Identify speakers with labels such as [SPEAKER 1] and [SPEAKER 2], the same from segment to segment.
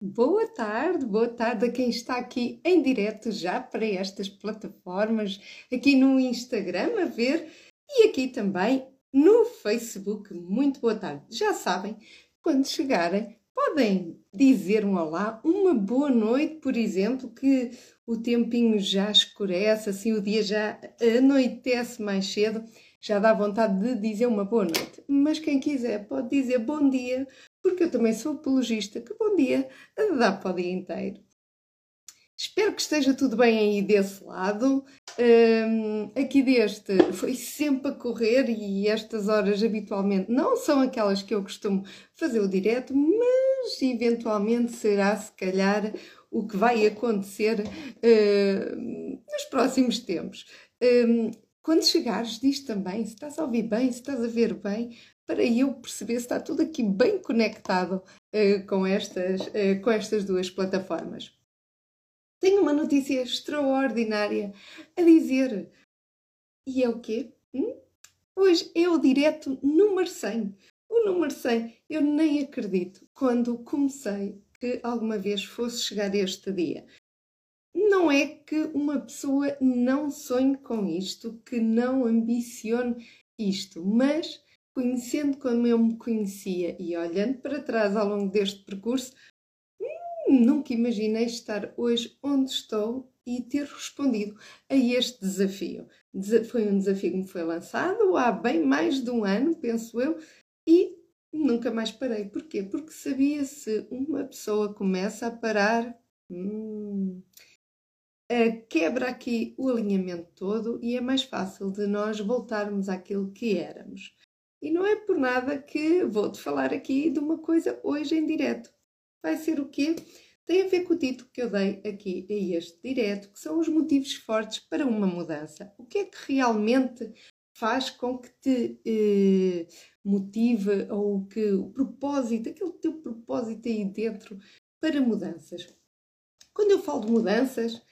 [SPEAKER 1] Boa tarde, boa tarde a quem está aqui em direto já para estas plataformas, aqui no Instagram a ver e aqui também no Facebook. Muito boa tarde. Já sabem, quando chegarem, podem dizer um olá, uma boa noite, por exemplo, que o tempinho já escurece, assim o dia já anoitece mais cedo, já dá vontade de dizer uma boa noite. Mas quem quiser pode dizer bom dia, porque eu também sou apologista, que bom dia dá para o dia inteiro. Espero que esteja tudo bem aí desse lado. Um, aqui deste foi sempre a correr e estas horas habitualmente não são aquelas que eu costumo fazer o direto, mas eventualmente será se calhar o que vai acontecer uh, nos próximos tempos. Um, quando chegares, diz também se estás a ouvir bem, se estás a ver bem, para eu perceber se está tudo aqui bem conectado uh, com, estas, uh, com estas duas plataformas. Tenho uma notícia extraordinária a dizer. E é o quê? Hum? Hoje é o direto número 100. O número 100, eu nem acredito quando comecei que alguma vez fosse chegar este dia. Não é que uma pessoa não sonhe com isto, que não ambicione isto, mas conhecendo como eu me conhecia e olhando para trás ao longo deste percurso, hum, nunca imaginei estar hoje onde estou e ter respondido a este desafio. Foi um desafio que me foi lançado há bem mais de um ano, penso eu, e nunca mais parei. Porquê? Porque sabia se uma pessoa começa a parar, hum, quebra aqui o alinhamento todo e é mais fácil de nós voltarmos àquilo que éramos. E não é por nada que vou-te falar aqui de uma coisa hoje em direto. Vai ser o quê? Tem a ver com o título que eu dei aqui a este direto, que são os motivos fortes para uma mudança. O que é que realmente faz com que te eh, motive ou que o propósito, aquele teu propósito aí dentro para mudanças? Quando eu falo de mudanças,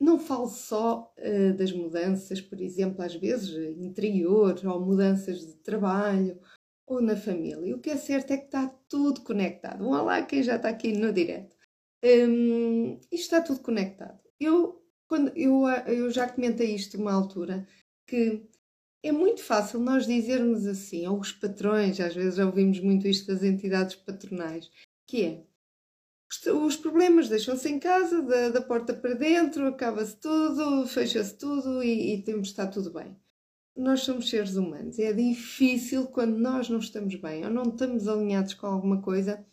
[SPEAKER 1] não falo só uh, das mudanças, por exemplo, às vezes interior, ou mudanças de trabalho, ou na família. O que é certo é que está tudo conectado. Um olá quem já está aqui no direto. Um, isto está tudo conectado. Eu, quando, eu, eu já comentei isto uma altura, que é muito fácil nós dizermos assim, ou os patrões, às vezes já ouvimos muito isto das entidades patronais, que é os problemas deixam-se em casa, da, da, porta para dentro, acaba-se tudo, fecha-se tudo e, e temos estar tudo bem. Nós somos seres humanos. É difícil quando nós não estamos bem ou não estamos alinhados com alguma coisa,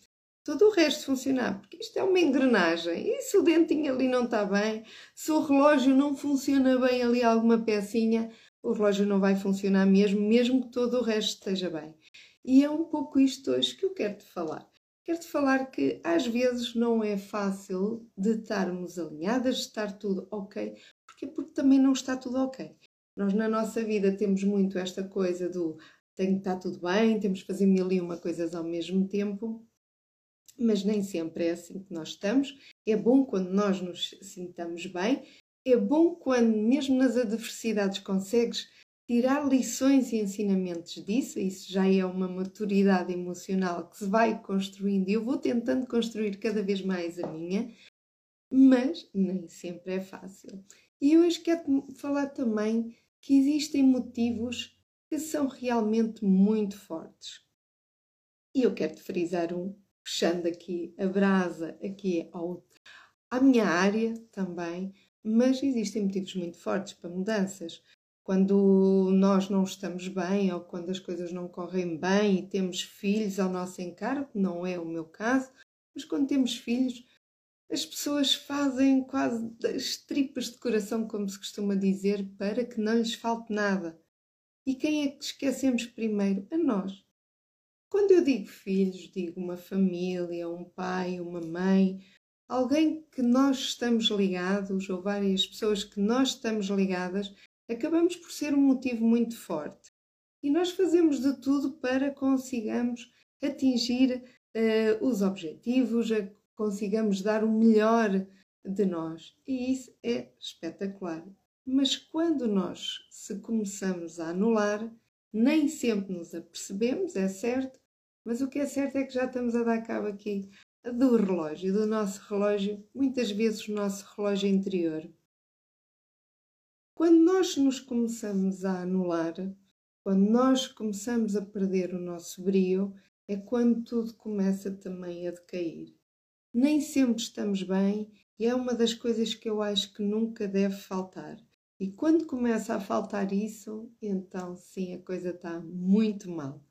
[SPEAKER 1] todo o resto funcionar, porque isto é uma engrenagem. E se o dentinho ali não está bem, se o relógio não funciona bem ali alguma pecinha, o relógio não vai funcionar mesmo, mesmo que todo o resto esteja bem. E é um pouco isto hoje que eu quero te falar. Quero-te falar que às vezes não é fácil de estarmos alinhadas, de estar tudo ok, porque porque também não está tudo ok. Nós na nossa vida temos muito esta coisa do tem que estar tudo bem, temos que fazer mil e uma coisas ao mesmo tempo, mas nem sempre é assim que nós estamos. É bom quando nós nos sintamos bem, é bom quando, mesmo nas adversidades, consegues tirar lições e ensinamentos disso, isso já é uma maturidade emocional que se vai construindo e eu vou tentando construir cada vez mais a minha, mas nem sempre é fácil. E hoje quero falar também que existem motivos que são realmente muito fortes. E eu quero te frisar um, puxando aqui a brasa aqui ao, à minha área também, mas existem motivos muito fortes para mudanças quando nós não estamos bem ou quando as coisas não correm bem e temos filhos ao nosso encargo, não é o meu caso, mas quando temos filhos, as pessoas fazem quase as tripas de coração, como se costuma dizer, para que não lhes falte nada. E quem é que esquecemos primeiro? A nós. Quando eu digo filhos, digo uma família, um pai, uma mãe, alguém que nós estamos ligados, ou várias pessoas que nós estamos ligadas, acabamos por ser um motivo muito forte. E nós fazemos de tudo para consigamos atingir uh, os objetivos, consigamos dar o melhor de nós. E isso é espetacular. Mas quando nós se começamos a anular, nem sempre nos apercebemos, é certo, mas o que é certo é que já estamos a dar cabo aqui do relógio, do nosso relógio, muitas vezes o nosso relógio interior. Quando nós nos começamos a anular, quando nós começamos a perder o nosso brio, é quando tudo começa também a decair. Nem sempre estamos bem e é uma das coisas que eu acho que nunca deve faltar. E quando começa a faltar isso, então sim, a coisa está muito mal.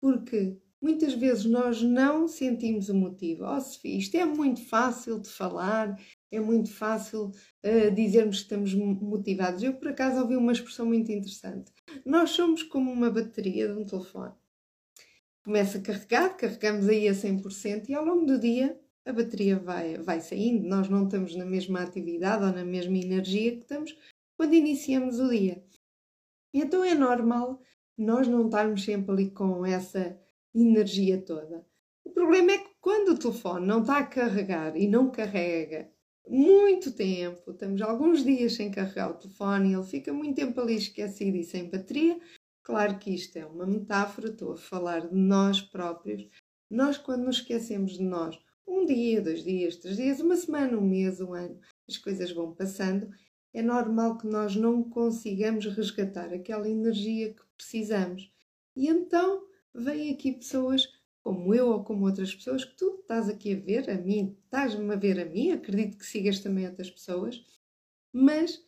[SPEAKER 1] Porque muitas vezes nós não sentimos o motivo. Oh, Sofia, isto é muito fácil de falar, é muito fácil uh, dizermos que estamos motivados. Eu, por acaso, ouvi uma expressão muito interessante. Nós somos como uma bateria de um telefone. Começa carregado, carregamos aí a 100% e ao longo do dia a bateria vai, vai saindo. Nós não estamos na mesma atividade ou na mesma energia que estamos quando iniciamos o dia. Então é normal nós não estarmos sempre ali com essa energia toda. O problema é que quando o telefone não está a carregar e não carrega muito tempo, estamos alguns dias sem carregar o telefone ele fica muito tempo ali esquecido e sem bateria. Claro que isto é uma metáfora, estou a falar de nós próprios. Nós, quando nos esquecemos de nós, um dia, dois dias, três dias, uma semana, um mês, um ano, as coisas vão passando, é normal que nós não consigamos resgatar aquela energia que precisamos. E então vêm aqui pessoas como eu ou como outras pessoas, que tu estás aqui a ver, a mim, estás-me a ver a mim, acredito que sigas também outras pessoas, mas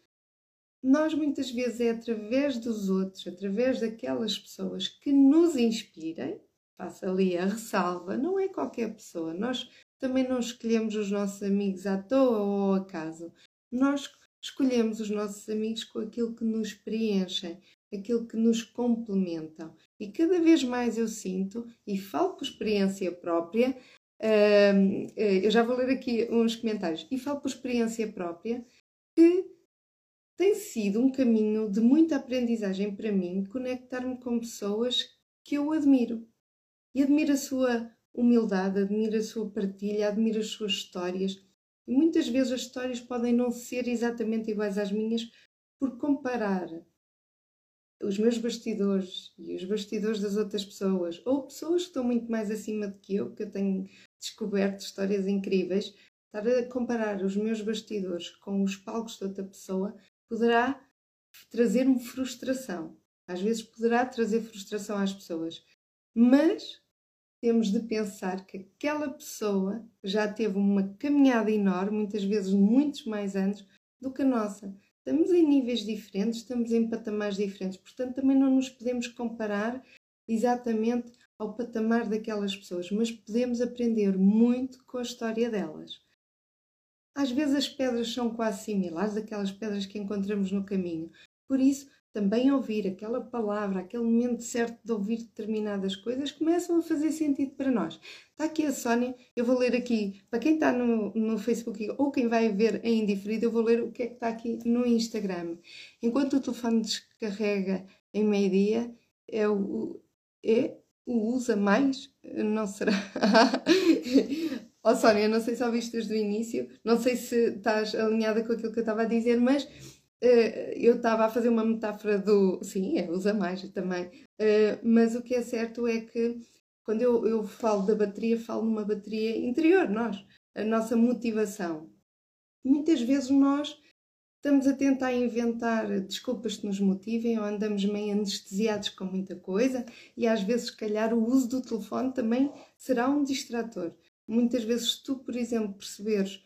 [SPEAKER 1] nós muitas vezes é através dos outros, através daquelas pessoas que nos inspirem, faça ali a ressalva, não é qualquer pessoa, nós também não escolhemos os nossos amigos à toa ou ao acaso, nós escolhemos os nossos amigos com aquilo que nos preenchem, aquilo que nos complementam. E cada vez mais eu sinto, e falo por experiência própria, uh, eu já vou ler aqui uns comentários, e falo por experiência própria, que tem sido um caminho de muita aprendizagem para mim conectar-me com pessoas que eu admiro. E admiro a sua humildade, admiro a sua partilha, admiro as suas histórias. E muitas vezes as histórias podem não ser exatamente iguais às minhas, por comparar os meus bastidores e os bastidores das outras pessoas, ou pessoas que estão muito mais acima do que eu, que eu tenho descoberto histórias incríveis, estar a comparar os meus bastidores com os palcos de outra pessoa poderá trazer-me frustração. Às vezes poderá trazer frustração às pessoas, mas temos de pensar que aquela pessoa já teve uma caminhada enorme, muitas vezes muitos mais anos, do que a nossa. Estamos em níveis diferentes, estamos em patamares diferentes, portanto, também não nos podemos comparar exatamente ao patamar daquelas pessoas, mas podemos aprender muito com a história delas. Às vezes as pedras são quase similares àquelas pedras que encontramos no caminho, por isso também ouvir aquela palavra, aquele momento certo de ouvir determinadas coisas, começam a fazer sentido para nós. Está aqui a Sónia, eu vou ler aqui, para quem está no, no Facebook ou quem vai ver em indiferido, eu vou ler o que é que está aqui no Instagram. Enquanto o telefone descarrega em meio-dia, é o, é o usa mais? Não será? oh Sónia, não sei se ouviste desde o início, não sei se estás alinhada com aquilo que eu estava a dizer, mas eu estava a fazer uma metáfora do. Sim, é, usa mais também. Uh, mas o que é certo é que quando eu, eu falo da bateria, falo numa bateria interior, nós, a nossa motivação. Muitas vezes nós estamos a tentar inventar desculpas que nos motivem ou andamos meio anestesiados com muita coisa e às vezes, se calhar, o uso do telefone também será um distrator. Muitas vezes, tu, por exemplo, perceberes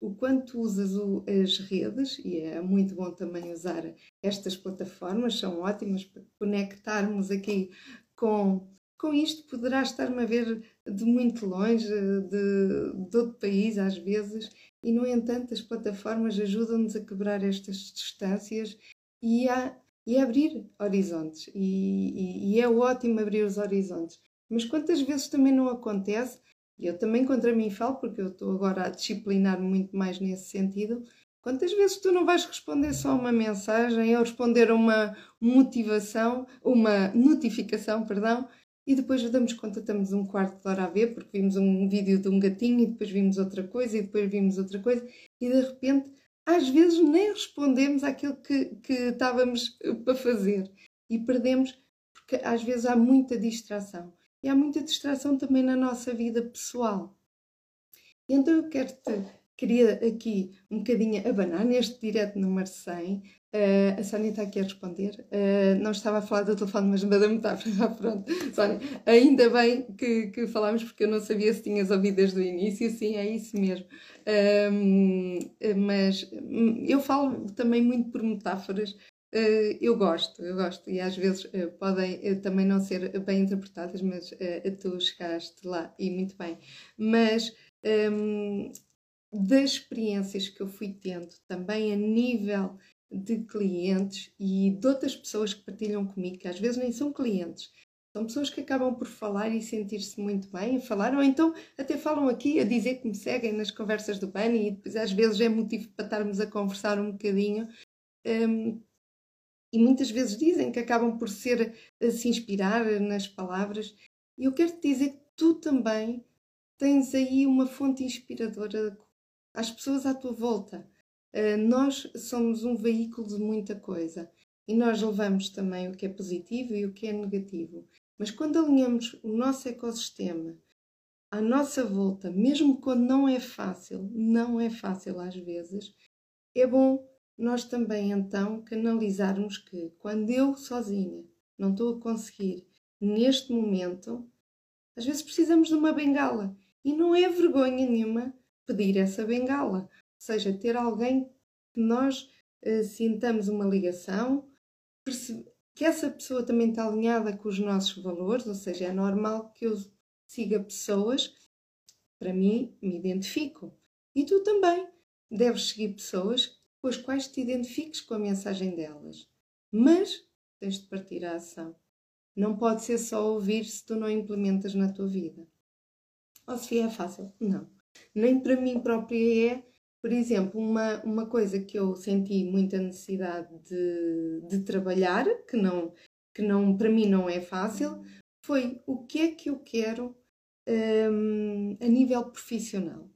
[SPEAKER 1] o quanto usas o, as redes, e é muito bom também usar estas plataformas, são ótimas para conectarmos aqui com, com isto. Poderás estar-me a ver de muito longe, de, de outro país às vezes, e no entanto as plataformas ajudam-nos a quebrar estas distâncias e a, e a abrir horizontes. E, e, e é ótimo abrir os horizontes. Mas quantas vezes também não acontece e eu também contra mim falo, porque eu estou agora a disciplinar muito mais nesse sentido. Quantas vezes tu não vais responder só uma mensagem ou responder uma motivação, uma notificação, perdão, e depois damos conta, estamos um quarto de hora a ver, porque vimos um vídeo de um gatinho e depois vimos outra coisa e depois vimos outra coisa, e de repente, às vezes nem respondemos àquilo que, que estávamos para fazer e perdemos, porque às vezes há muita distração. E há muita distração também na nossa vida pessoal. Então eu quero-te, queria aqui um bocadinho abanar neste direto número 100. Uh, a Sónia está aqui a responder. Uh, não estava a falar do telefone, mas da metáfora. Pronto, Sónia, ainda bem que, que falámos, porque eu não sabia se tinhas ouvido desde o início. Sim, é isso mesmo. Uh, mas hum, eu falo também muito por metáforas. Uh, eu gosto, eu gosto, e às vezes uh, podem também não ser bem interpretadas, mas tu chegaste lá e muito bem. Mas um, das experiências que eu fui tendo, também a nível de clientes e de outras pessoas que partilham comigo, que às vezes nem são clientes, são pessoas que acabam por falar e sentir-se muito bem a falar, ou então até falam aqui a dizer que me seguem nas conversas do PAN e depois às vezes é motivo para estarmos a conversar um bocadinho. Um, e muitas vezes dizem que acabam por ser a se inspirar nas palavras. E eu quero te dizer que tu também tens aí uma fonte inspiradora às pessoas à tua volta. Uh, nós somos um veículo de muita coisa e nós levamos também o que é positivo e o que é negativo. Mas quando alinhamos o nosso ecossistema à nossa volta, mesmo quando não é fácil, não é fácil às vezes, é bom nós também então canalizarmos que quando eu sozinha não estou a conseguir neste momento, às vezes precisamos de uma bengala e não é vergonha nenhuma pedir essa bengala. Ou seja, ter alguém que nós uh, sintamos uma ligação, que essa pessoa também está alinhada com os nossos valores, ou seja, é normal que eu siga pessoas, para mim, me identifico. E tu também deves seguir pessoas com as quais te identifiques com a mensagem delas. Mas tens de partir à ação. Não pode ser só ouvir se tu não implementas na tua vida. Oh, Sofia, é fácil? Não. Nem para mim própria é. Por exemplo, uma, uma coisa que eu senti muita necessidade de, de trabalhar, que não, que não para mim não é fácil, foi o que é que eu quero um, a nível profissional.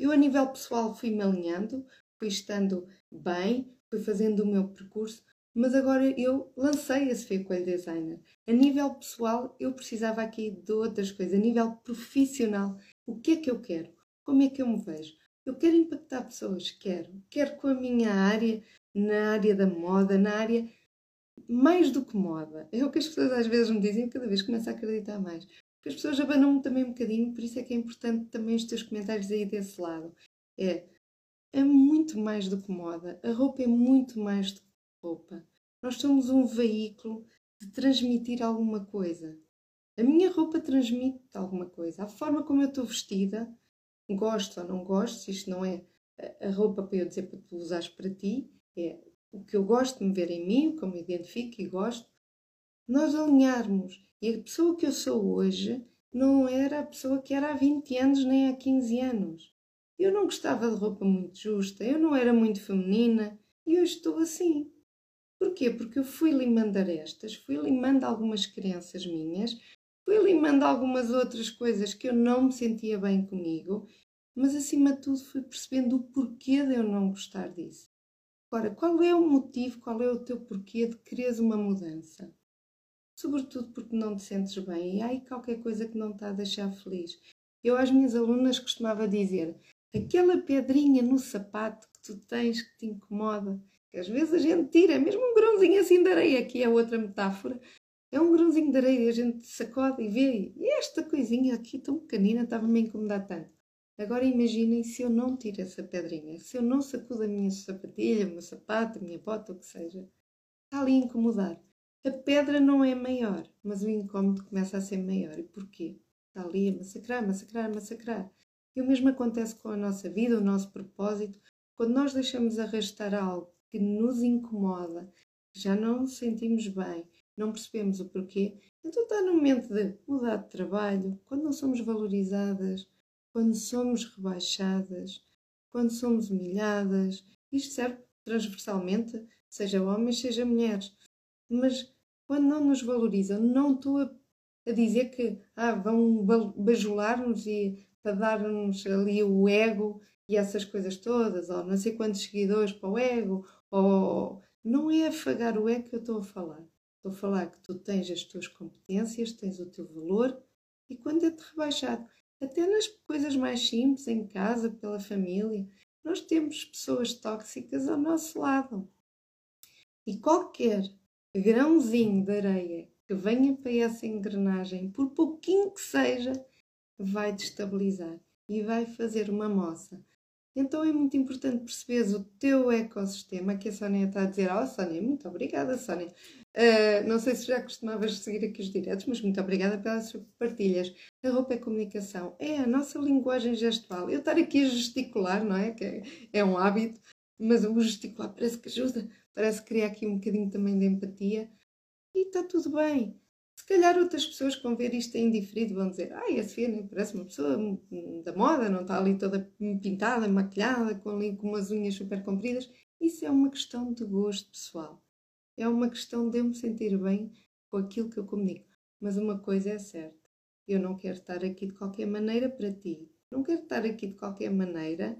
[SPEAKER 1] Eu, a nível pessoal, fui-me alinhando, fui estando bem, fui fazendo o meu percurso, mas agora eu lancei esse Sofia Coelho Designer. A nível pessoal, eu precisava aqui de outras coisas. A nível profissional, o que é que eu quero? Como é que eu me vejo? Eu quero impactar pessoas, quero. Quero com a minha área, na área da moda, na área mais do que moda. É o que as pessoas às vezes me dizem, cada vez começo a acreditar mais. Porque as pessoas abanam-me também um bocadinho, por isso é que é importante também os teus comentários aí desse lado. É, é muito mais do que moda. A roupa é muito mais do que roupa. Nós somos um veículo de transmitir alguma coisa. A minha roupa transmite alguma coisa. A forma como eu estou vestida, gosto ou não gosto, isto não é a roupa para eu dizer para tu usares para ti, é o que eu gosto de me ver em mim, o que eu me identifico e gosto. Nós alinharmos. E a pessoa que eu sou hoje não era a pessoa que era há 20 anos nem há 15 anos. Eu não gostava de roupa muito justa, eu não era muito feminina e hoje estou assim. Porquê? Porque eu fui limando arestas, fui limando algumas crenças minhas, fui limando algumas outras coisas que eu não me sentia bem comigo, mas acima de tudo fui percebendo o porquê de eu não gostar disso. Agora, qual é o motivo, qual é o teu porquê de quereres uma mudança? Sobretudo porque não te sentes bem e há aí qualquer coisa que não está a deixar feliz. Eu às minhas alunas costumava dizer: aquela pedrinha no sapato que tu tens que te incomoda, que às vezes a gente tira, mesmo um grãozinho assim de areia, que é outra metáfora. É um grãozinho de areia, a gente sacode e vê, e esta coisinha aqui tão pequenina estava-me a incomodar tanto. Agora imaginem se eu não tiro essa pedrinha, se eu não sacudo a minha sapatilha, o meu sapato, a minha bota, o que seja. Está ali a incomodar. A pedra não é maior, mas o incómodo começa a ser maior. E porquê? Está ali a massacrar, massacrar, massacrar. O mesmo acontece com a nossa vida, o nosso propósito. Quando nós deixamos arrastar algo que nos incomoda, já não nos sentimos bem, não percebemos o porquê, então está no momento de mudar de trabalho, quando não somos valorizadas, quando somos rebaixadas, quando somos humilhadas. Isto serve transversalmente, seja homens, seja mulheres. Mas quando não nos valorizam, não estou a, a dizer que ah, vão bajular-nos e para dar-nos ali o ego e essas coisas todas, ou não sei quantos seguidores para o ego, ou não é afagar o ego que eu estou a falar. Estou a falar que tu tens as tuas competências, tens o teu valor e quando é-te rebaixado, até nas coisas mais simples, em casa, pela família, nós temos pessoas tóxicas ao nosso lado. E qualquer grãozinho de areia que venha para essa engrenagem, por pouquinho que seja, vai destabilizar e vai fazer uma moça. Então é muito importante perceberes o teu ecossistema. Aqui a Sónia está a dizer: Oh, Sónia, muito obrigada, Sónia. Uh, não sei se já costumavas seguir aqui os diretos, mas muito obrigada pelas partilhas. A roupa é comunicação, é a nossa linguagem gestual. Eu estar aqui a gesticular, não é? Que é, é um hábito, mas o gesticular parece que ajuda, parece criar aqui um bocadinho também de empatia e está tudo bem. Se calhar outras pessoas que vão ver isto em diferido vão dizer: Ai, a Sofia nem parece uma pessoa da moda, não está ali toda pintada, maquilhada, com, ali, com umas unhas super compridas. Isso é uma questão de gosto pessoal é uma questão de eu me sentir bem com aquilo que eu comunico. Mas uma coisa é certa: eu não quero estar aqui de qualquer maneira para ti. Não quero estar aqui de qualquer maneira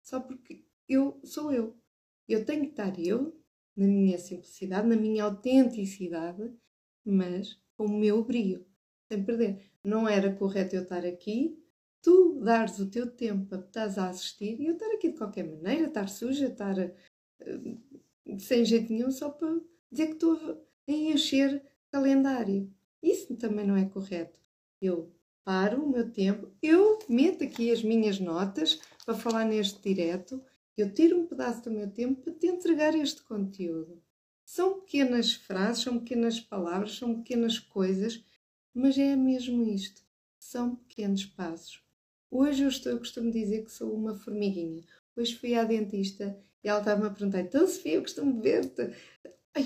[SPEAKER 1] só porque eu sou eu. Eu tenho que estar eu, na minha simplicidade, na minha autenticidade, mas com o meu brilho, sem perder. Não era correto eu estar aqui, tu dares o teu tempo para estás a assistir e eu estar aqui de qualquer maneira, estar suja, estar uh, sem jeito nenhum, só para dizer que estou a encher calendário. Isso também não é correto. Eu paro o meu tempo, eu meto aqui as minhas notas para falar neste direto, eu tiro um pedaço do meu tempo para te entregar este conteúdo. São pequenas frases, são pequenas palavras, são pequenas coisas, mas é mesmo isto. São pequenos passos. Hoje eu, estou, eu costumo dizer que sou uma formiguinha. Hoje fui à dentista e ela estava-me a perguntar: então, Sofia, eu costumo ver-te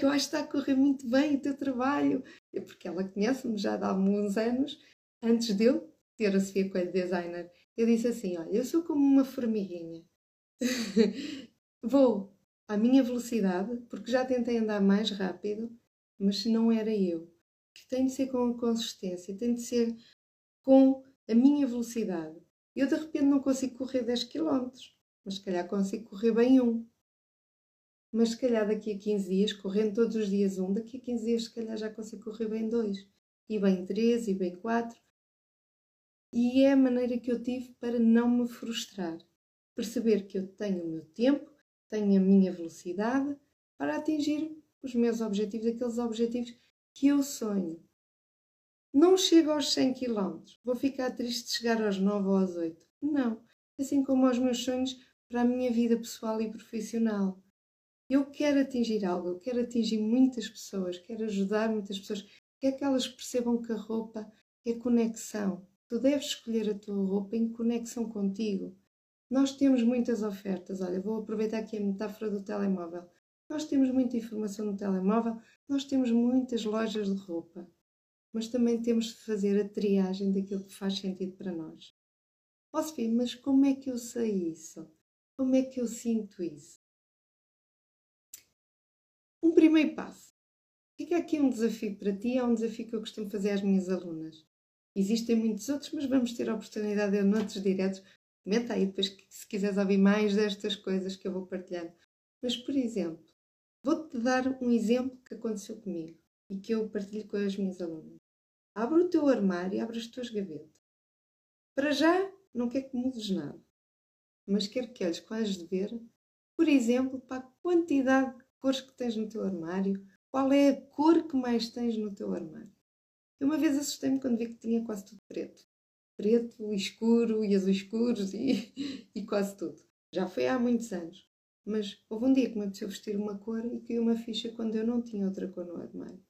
[SPEAKER 1] eu acho que está a correr muito bem o teu trabalho. Porque ela conhece-me já há alguns anos, antes de eu ter a Sofia Coelho Designer. Eu disse assim: Olha, eu sou como uma formiguinha. Vou à minha velocidade, porque já tentei andar mais rápido, mas não era eu. Que tem de ser com a consistência, tem de ser com a minha velocidade. Eu de repente não consigo correr 10 km, mas se calhar consigo correr bem um mas se calhar daqui a 15 dias, correndo todos os dias um, daqui a 15 dias se calhar já consigo correr bem dois, e bem três, e bem quatro. E é a maneira que eu tive para não me frustrar. Perceber que eu tenho o meu tempo, tenho a minha velocidade para atingir os meus objetivos, aqueles objetivos que eu sonho. Não chego aos 100 km, vou ficar triste de chegar aos 9 ou aos 8. Não. Assim como aos meus sonhos para a minha vida pessoal e profissional. Eu quero atingir algo, eu quero atingir muitas pessoas, quero ajudar muitas pessoas, quero que elas percebam que a roupa é conexão. Tu deves escolher a tua roupa em conexão contigo. Nós temos muitas ofertas. Olha, vou aproveitar aqui a metáfora do telemóvel. Nós temos muita informação no telemóvel, nós temos muitas lojas de roupa, mas também temos de fazer a triagem daquilo que faz sentido para nós. Posso ver, mas como é que eu sei isso? Como é que eu sinto isso? Um primeiro passo. Fica aqui um desafio para ti, é um desafio que eu costumo fazer às minhas alunas. Existem muitos outros, mas vamos ter a oportunidade de noutros diretos. Comenta aí depois se quiseres ouvir mais destas coisas que eu vou partilhando. Mas, por exemplo, vou-te dar um exemplo que aconteceu comigo e que eu partilho com as minhas alunas. Abre o teu armário, abre as tuas gavetas. Para já, não quero que mudes nada, mas quero que olhes com de ver, por exemplo, para a quantidade cores que tens no teu armário, qual é a cor que mais tens no teu armário. Eu uma vez assustei-me quando vi que tinha quase tudo preto. Preto, escuro e azul escuros e, e quase tudo. Já foi há muitos anos. Mas houve um dia que me apeteceu vestir uma cor e caiu uma ficha quando eu não tinha outra cor no armário.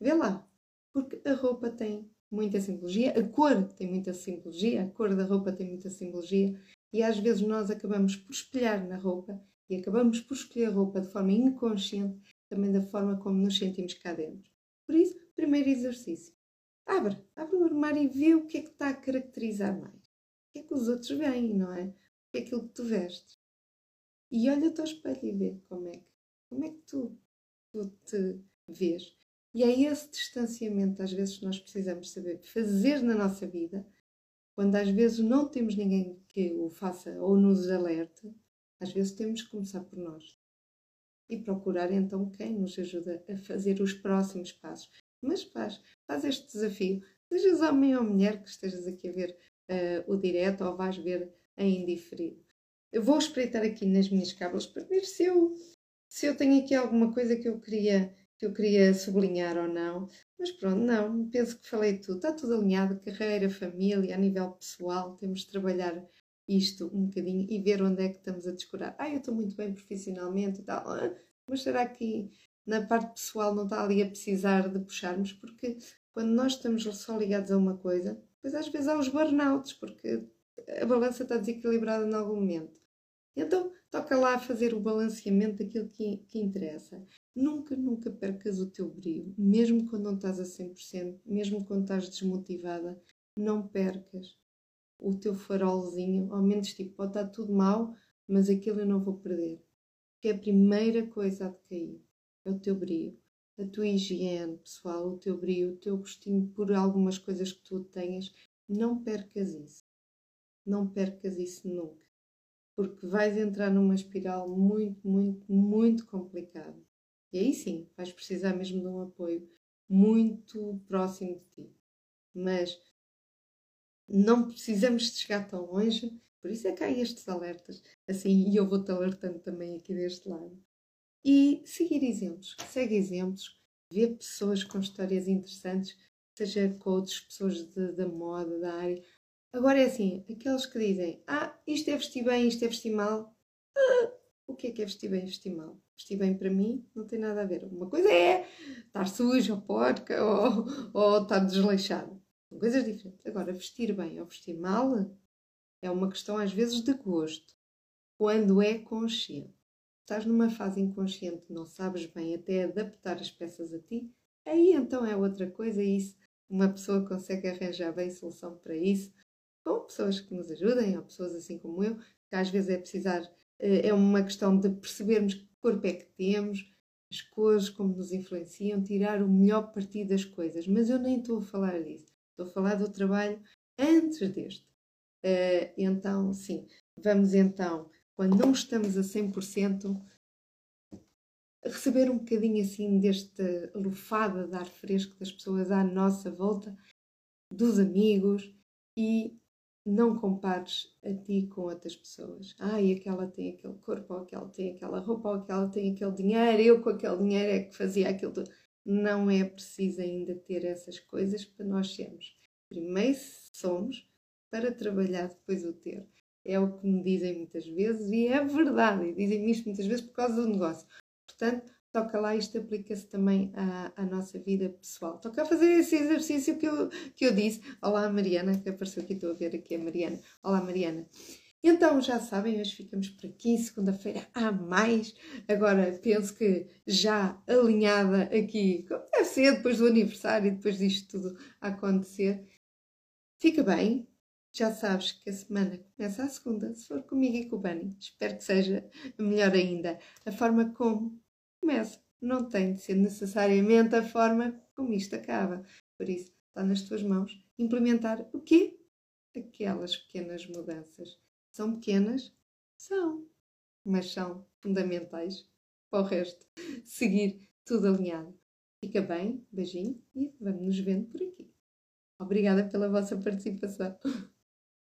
[SPEAKER 1] Vê lá, porque a roupa tem muita simbologia, a cor tem muita simbologia, a cor da roupa tem muita simbologia e às vezes nós acabamos por espelhar na roupa e acabamos por escolher roupa de forma inconsciente também da forma como nos sentimos cá dentro. Por isso, primeiro exercício. Abre, abre o armário e vê o que é que está a caracterizar mais. O que é que os outros veem, não é? O que é aquilo que tu vestes. E olha-te ao espelho e vê como é que, como é que tu, tu te vês. E é esse distanciamento, às vezes, que nós precisamos saber fazer na nossa vida, quando às vezes não temos ninguém que o faça ou nos alerte, às vezes temos que começar por nós e procurar então quem nos ajuda a fazer os próximos passos. Mas faz, faz este desafio, sejas homem ou mulher que estejas aqui a ver uh, o direto ou vais ver em indiferido. Eu vou espreitar aqui nas minhas cábulas para ver se eu, se eu tenho aqui alguma coisa que eu queria que eu queria sublinhar ou não. Mas pronto, não, penso que falei tudo. Está tudo alinhado, carreira, família, a nível pessoal, temos de trabalhar isto um bocadinho e ver onde é que estamos a descurar. Ah, eu estou muito bem profissionalmente e tal, ah, mas será que na parte pessoal não está ali a precisar de puxarmos? Porque quando nós estamos só ligados a uma coisa, depois às vezes há os burnouts, porque a balança está desequilibrada em algum momento. Então, toca lá fazer o balanceamento daquilo que, que interessa. Nunca, nunca percas o teu brilho, mesmo quando não estás a 100%, mesmo quando estás desmotivada, não percas o teu farolzinho, ao menos tipo, pode estar tudo mal, mas aquilo eu não vou perder. Porque é a primeira coisa a decair é o teu brilho, a tua higiene pessoal, o teu brilho, o teu gostinho por algumas coisas que tu tenhas. Não percas isso. Não percas isso nunca. Porque vais entrar numa espiral muito, muito, muito complicada. E aí sim, vais precisar mesmo de um apoio muito próximo de ti. Mas não precisamos de chegar tão longe, por isso é que há estes alertas. Assim, e eu vou-te alertando também aqui deste lado. E seguir exemplos, segue exemplos, vê pessoas com histórias interessantes, seja coaches, pessoas da moda, da área. Agora é assim, aqueles que dizem, ah, isto é vestir bem, isto é vestir mal. Ah, o que é que é vestir bem, vestir mal? Vestir bem para mim não tem nada a ver. Uma coisa é estar suja ou porca ou, ou estar desleixado. São coisas diferentes. Agora, vestir bem ou vestir mal é uma questão às vezes de gosto, quando é consciente. Estás numa fase inconsciente, não sabes bem até adaptar as peças a ti, aí então é outra coisa e isso uma pessoa consegue arranjar bem solução para isso, com pessoas que nos ajudem, ou pessoas assim como eu, que às vezes é precisar, eh, é uma questão de percebermos que corpo é que temos, as cores, como nos influenciam, tirar o melhor partido das coisas. Mas eu nem estou a falar disso. Estou a falar do trabalho antes deste. Uh, então, sim, vamos então, quando não estamos a 100%, receber um bocadinho assim deste lufada de ar fresco das pessoas à nossa volta, dos amigos e não compares a ti com outras pessoas. Ai, aquela tem aquele corpo, ou aquela tem aquela roupa, ou aquela tem aquele dinheiro, eu com aquele dinheiro é que fazia aquilo tudo não é preciso ainda ter essas coisas para nós sermos. Primeiro somos para trabalhar depois o ter. É o que me dizem muitas vezes e é verdade. E dizem isto muitas vezes por causa do negócio. Portanto, toca lá, isto aplica-se também à, à, nossa vida pessoal. Toca a fazer esse exercício que eu, que eu disse. Olá, Mariana, que apareceu aqui, estou a ver aqui a Mariana. Olá, Mariana. Então já sabem, hoje ficamos por aqui, segunda-feira há mais. Agora penso que já alinhada aqui, como deve ser, depois do aniversário e depois disto tudo acontecer. Fica bem, já sabes que a semana começa a segunda, se for comigo e com o Bunny. Espero que seja melhor ainda. A forma como começa não tem de ser necessariamente a forma como isto acaba. Por isso, está nas tuas mãos implementar o quê? Aquelas pequenas mudanças são pequenas? São, mas são fundamentais para o resto. Seguir tudo alinhado. Fica bem, beijinho e vamos nos vendo por aqui. Obrigada pela vossa participação.